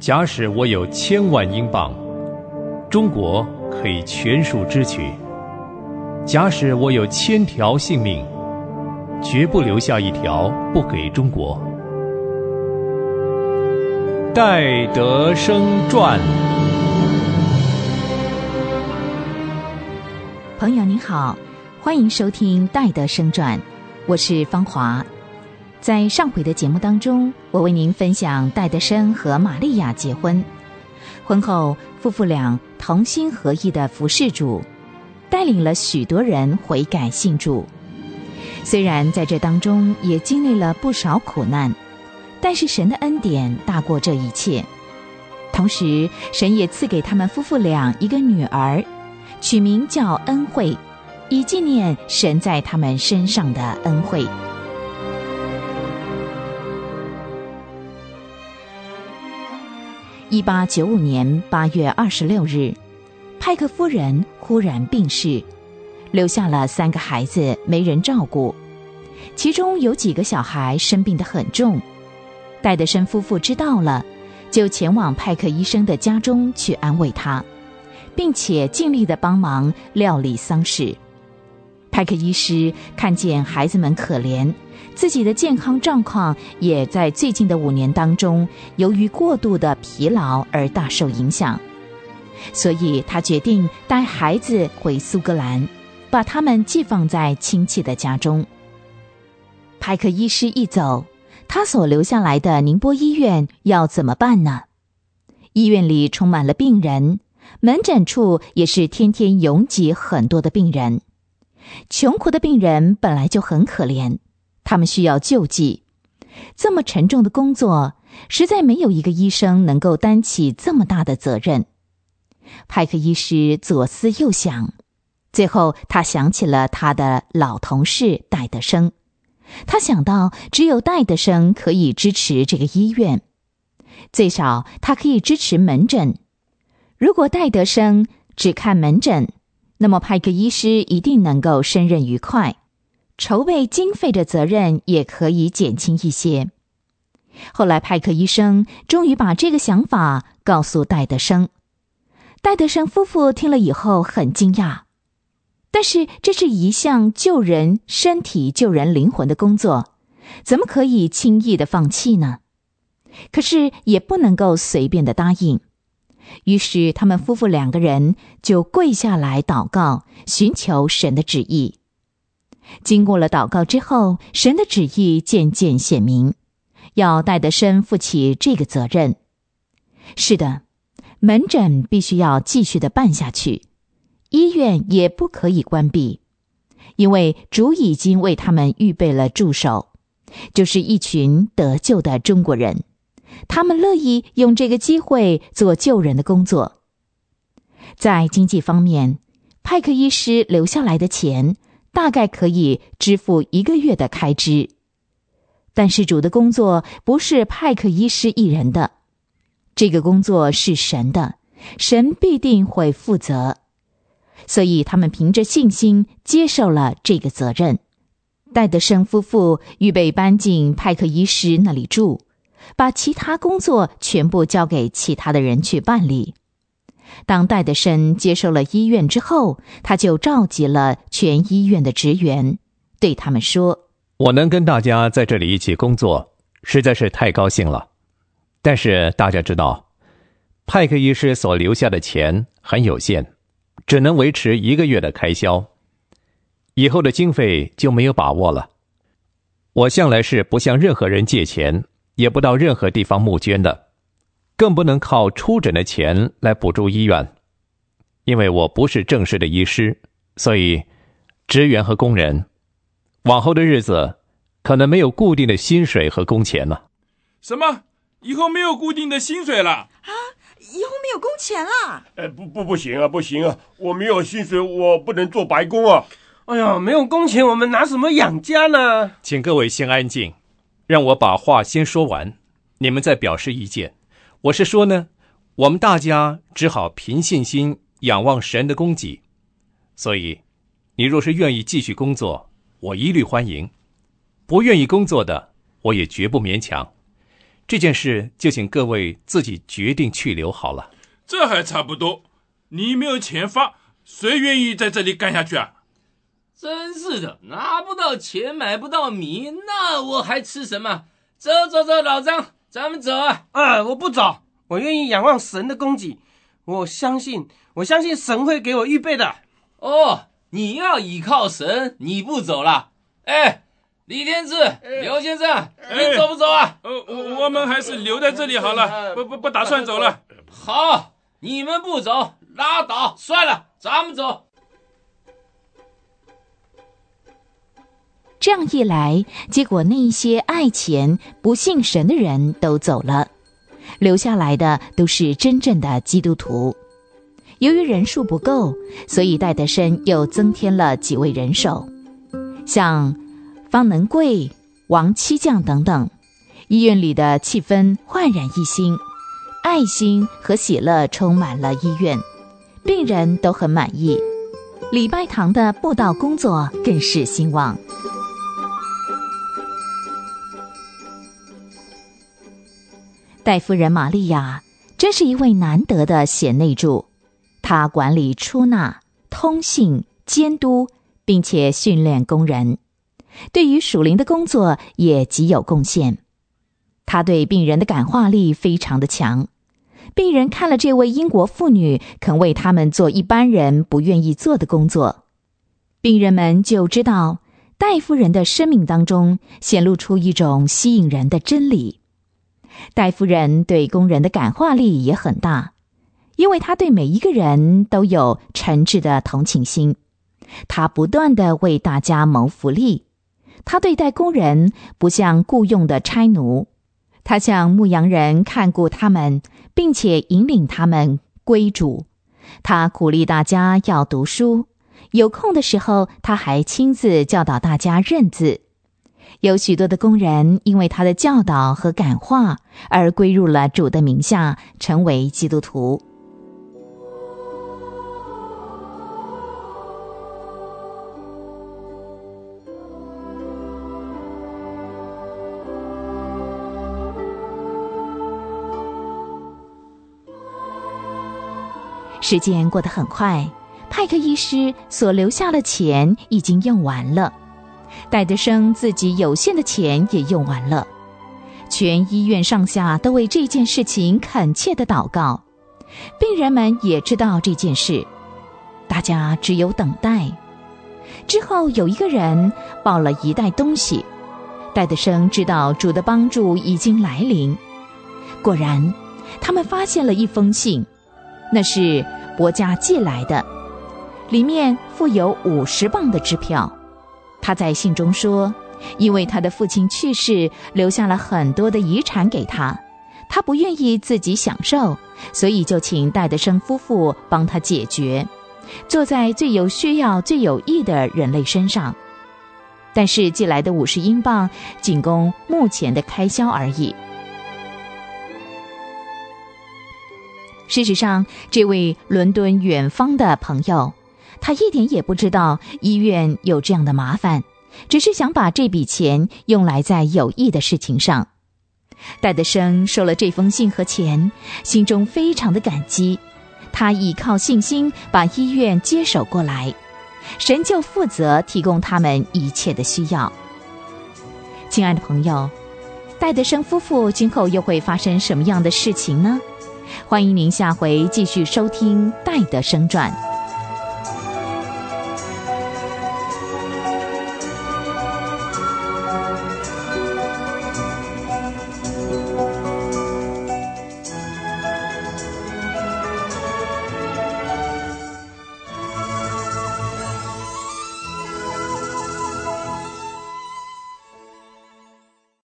假使我有千万英镑，中国可以全数支取；假使我有千条性命，绝不留下一条不给中国。戴德生传。朋友您好，欢迎收听《戴德生传》，我是芳华。在上回的节目当中，我为您分享戴德生和玛利亚结婚，婚后夫妇俩同心合意的服侍主，带领了许多人悔改信主。虽然在这当中也经历了不少苦难，但是神的恩典大过这一切。同时，神也赐给他们夫妇俩一个女儿，取名叫恩惠，以纪念神在他们身上的恩惠。一八九五年八月二十六日，派克夫人忽然病逝，留下了三个孩子没人照顾，其中有几个小孩生病得很重。戴德生夫妇知道了，就前往派克医生的家中去安慰他，并且尽力的帮忙料理丧事。派克医师看见孩子们可怜。自己的健康状况也在最近的五年当中，由于过度的疲劳而大受影响，所以他决定带孩子回苏格兰，把他们寄放在亲戚的家中。派克医师一走，他所留下来的宁波医院要怎么办呢？医院里充满了病人，门诊处也是天天拥挤很多的病人。穷苦的病人本来就很可怜。他们需要救济，这么沉重的工作，实在没有一个医生能够担起这么大的责任。派克医师左思右想，最后他想起了他的老同事戴德生。他想到，只有戴德生可以支持这个医院，最少他可以支持门诊。如果戴德生只看门诊，那么派克医师一定能够胜任愉快。筹备经费的责任也可以减轻一些。后来，派克医生终于把这个想法告诉戴德生。戴德生夫妇听了以后很惊讶，但是这是一项救人身体、救人灵魂的工作，怎么可以轻易的放弃呢？可是也不能够随便的答应。于是，他们夫妇两个人就跪下来祷告，寻求神的旨意。经过了祷告之后，神的旨意渐渐显明，要戴德生负起这个责任。是的，门诊必须要继续的办下去，医院也不可以关闭，因为主已经为他们预备了助手，就是一群得救的中国人，他们乐意用这个机会做救人的工作。在经济方面，派克医师留下来的钱。大概可以支付一个月的开支，但是主的工作不是派克医师一人的，这个工作是神的，神必定会负责，所以他们凭着信心接受了这个责任。戴德生夫妇预备搬进派克医师那里住，把其他工作全部交给其他的人去办理。当戴德生接受了医院之后，他就召集了全医院的职员，对他们说：“我能跟大家在这里一起工作，实在是太高兴了。但是大家知道，派克医师所留下的钱很有限，只能维持一个月的开销，以后的经费就没有把握了。我向来是不向任何人借钱，也不到任何地方募捐的。”更不能靠出诊的钱来补助医院，因为我不是正式的医师，所以职员和工人往后的日子可能没有固定的薪水和工钱了。什么？以后没有固定的薪水了？啊？以后没有工钱了？哎，不不不行啊，不行啊！我没有薪水，我不能做白工啊！哎呀，没有工钱，我们拿什么养家呢？请各位先安静，让我把话先说完，你们再表示意见。我是说呢，我们大家只好凭信心仰望神的供给，所以，你若是愿意继续工作，我一律欢迎；不愿意工作的，我也绝不勉强。这件事就请各位自己决定去留好了。这还差不多。你没有钱发，谁愿意在这里干下去啊？真是的，拿不到钱，买不到米，那我还吃什么？走走走，老张，咱们走啊！啊，我不走，我愿意仰望神的供给。我相信，我相信神会给我预备的。哦，你要依靠神，你不走了？哎，李天志、刘先生，你走不走啊？呃，我我们还是留在这里好了，不不不打算走了。好，你们不走，拉倒，算了，咱们走。这样一来，结果那些爱钱不信神的人都走了，留下来的都是真正的基督徒。由于人数不够，所以戴德生又增添了几位人手，像方能贵、王七将等等。医院里的气氛焕然一新，爱心和喜乐充满了医院，病人都很满意。礼拜堂的布道工作更是兴旺。戴夫人玛利亚真是一位难得的贤内助，她管理出纳、通信、监督，并且训练工人，对于属灵的工作也极有贡献。她对病人的感化力非常的强，病人看了这位英国妇女肯为他们做一般人不愿意做的工作，病人们就知道戴夫人的生命当中显露出一种吸引人的真理。戴夫人对工人的感化力也很大，因为她对每一个人都有诚挚的同情心。她不断的为大家谋福利。她对待工人不像雇佣的差奴，她像牧羊人看顾他们，并且引领他们归主。她鼓励大家要读书，有空的时候，她还亲自教导大家认字。有许多的工人因为他的教导和感化而归入了主的名下，成为基督徒。时间过得很快，派克医师所留下的钱已经用完了。戴德生自己有限的钱也用完了，全医院上下都为这件事情恳切的祷告，病人们也知道这件事，大家只有等待。之后有一个人抱了一袋东西，戴德生知道主的帮助已经来临。果然，他们发现了一封信，那是伯家寄来的，里面附有五十磅的支票。他在信中说：“因为他的父亲去世，留下了很多的遗产给他，他不愿意自己享受，所以就请戴德生夫妇帮他解决，坐在最有需要、最有益的人类身上。但是寄来的五十英镑仅供目前的开销而已。事实上，这位伦敦远方的朋友。”他一点也不知道医院有这样的麻烦，只是想把这笔钱用来在有益的事情上。戴德生收了这封信和钱，心中非常的感激。他倚靠信心把医院接手过来，神就负责提供他们一切的需要。亲爱的朋友，戴德生夫妇今后又会发生什么样的事情呢？欢迎您下回继续收听《戴德生传》。